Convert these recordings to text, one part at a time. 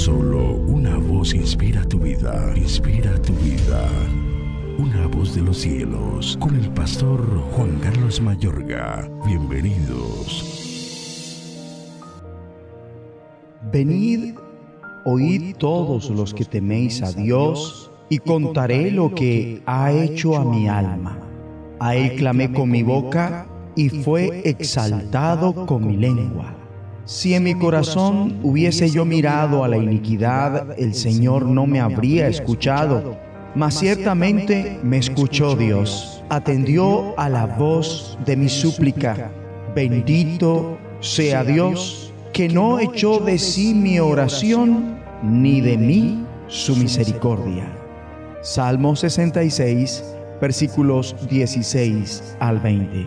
Solo una voz inspira tu vida, inspira tu vida. Una voz de los cielos, con el pastor Juan Carlos Mayorga. Bienvenidos. Venid, oíd todos los que teméis a Dios, y contaré lo que ha hecho a mi alma. A él clamé con mi boca, y fue exaltado con mi lengua. Si en mi corazón hubiese yo mirado a la iniquidad, el Señor no me habría escuchado. Mas ciertamente me escuchó Dios, atendió a la voz de mi súplica. Bendito sea Dios, que no echó de sí mi oración, ni de mí su misericordia. Salmo 66, versículos 16 al 20.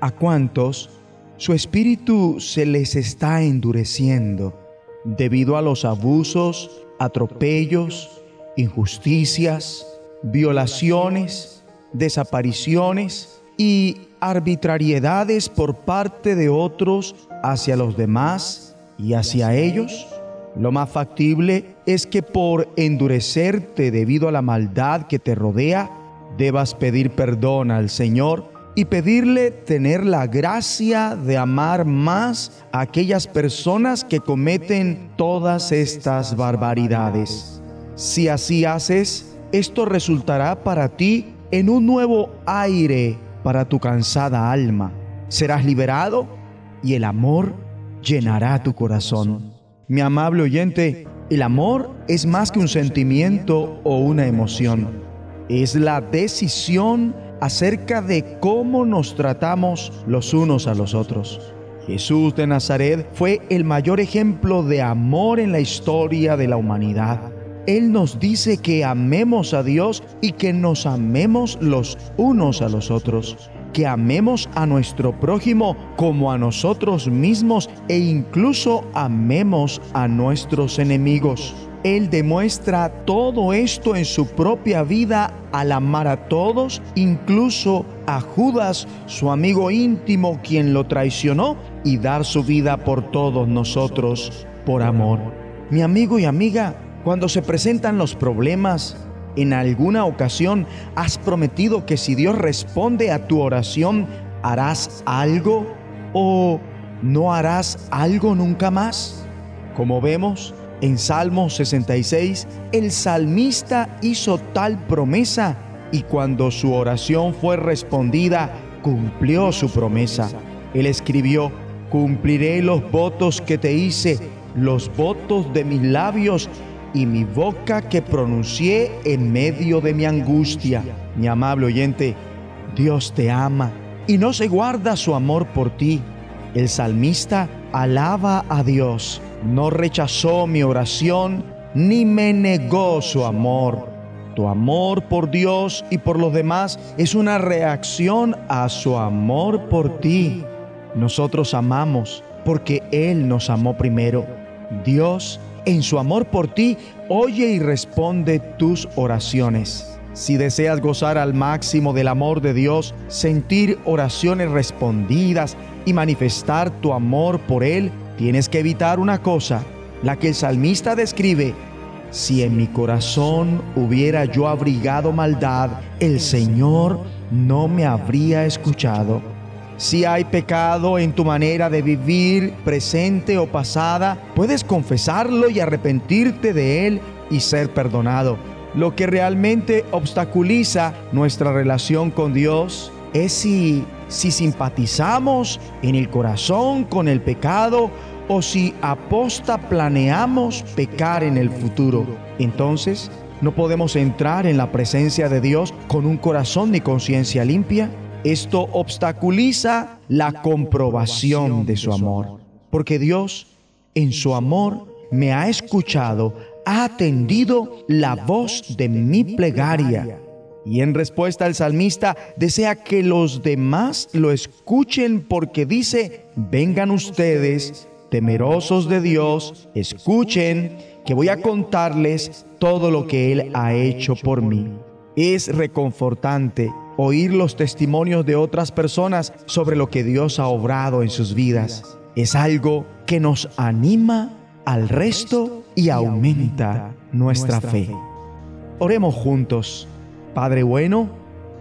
¿A cuántos? Su espíritu se les está endureciendo debido a los abusos, atropellos, injusticias, violaciones, desapariciones y arbitrariedades por parte de otros hacia los demás y hacia ellos? Lo más factible es que por endurecerte debido a la maldad que te rodea, debas pedir perdón al Señor y pedirle tener la gracia de amar más a aquellas personas que cometen todas estas barbaridades. Si así haces, esto resultará para ti en un nuevo aire para tu cansada alma. Serás liberado y el amor llenará tu corazón. Mi amable oyente, el amor es más que un sentimiento o una emoción. Es la decisión acerca de cómo nos tratamos los unos a los otros. Jesús de Nazaret fue el mayor ejemplo de amor en la historia de la humanidad. Él nos dice que amemos a Dios y que nos amemos los unos a los otros, que amemos a nuestro prójimo como a nosotros mismos e incluso amemos a nuestros enemigos. Él demuestra todo esto en su propia vida al amar a todos, incluso a Judas, su amigo íntimo, quien lo traicionó, y dar su vida por todos nosotros por amor. Mi amigo y amiga, cuando se presentan los problemas, en alguna ocasión has prometido que si Dios responde a tu oración, harás algo o no harás algo nunca más. Como vemos, en Salmo 66, el salmista hizo tal promesa y cuando su oración fue respondida, cumplió su promesa. Él escribió, cumpliré los votos que te hice, los votos de mis labios y mi boca que pronuncié en medio de mi angustia. Mi amable oyente, Dios te ama y no se guarda su amor por ti. El salmista alaba a Dios no rechazó mi oración ni me negó su amor. Tu amor por Dios y por los demás es una reacción a su amor por ti. Nosotros amamos porque Él nos amó primero. Dios, en su amor por ti, oye y responde tus oraciones. Si deseas gozar al máximo del amor de Dios, sentir oraciones respondidas y manifestar tu amor por Él, tienes que evitar una cosa, la que el salmista describe. Si en mi corazón hubiera yo abrigado maldad, el Señor no me habría escuchado. Si hay pecado en tu manera de vivir, presente o pasada, puedes confesarlo y arrepentirte de él y ser perdonado. Lo que realmente obstaculiza nuestra relación con Dios es si si simpatizamos en el corazón con el pecado o si aposta planeamos pecar en el futuro. Entonces, no podemos entrar en la presencia de Dios con un corazón ni conciencia limpia. Esto obstaculiza la comprobación de su amor, porque Dios, en su amor, me ha escuchado, ha atendido la voz de mi plegaria y en respuesta el salmista desea que los demás lo escuchen porque dice, vengan ustedes, temerosos de Dios, escuchen que voy a contarles todo lo que Él ha hecho por mí. Es reconfortante oír los testimonios de otras personas sobre lo que Dios ha obrado en sus vidas. Es algo que nos anima al resto y aumenta nuestra fe. Oremos juntos. Padre bueno,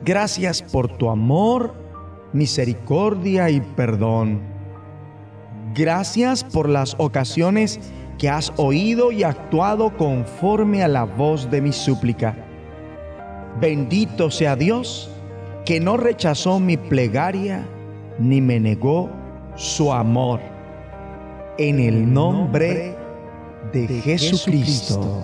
gracias por tu amor, misericordia y perdón. Gracias por las ocasiones que has oído y actuado conforme a la voz de mi súplica. Bendito sea Dios que no rechazó mi plegaria ni me negó su amor. En el nombre de Jesucristo.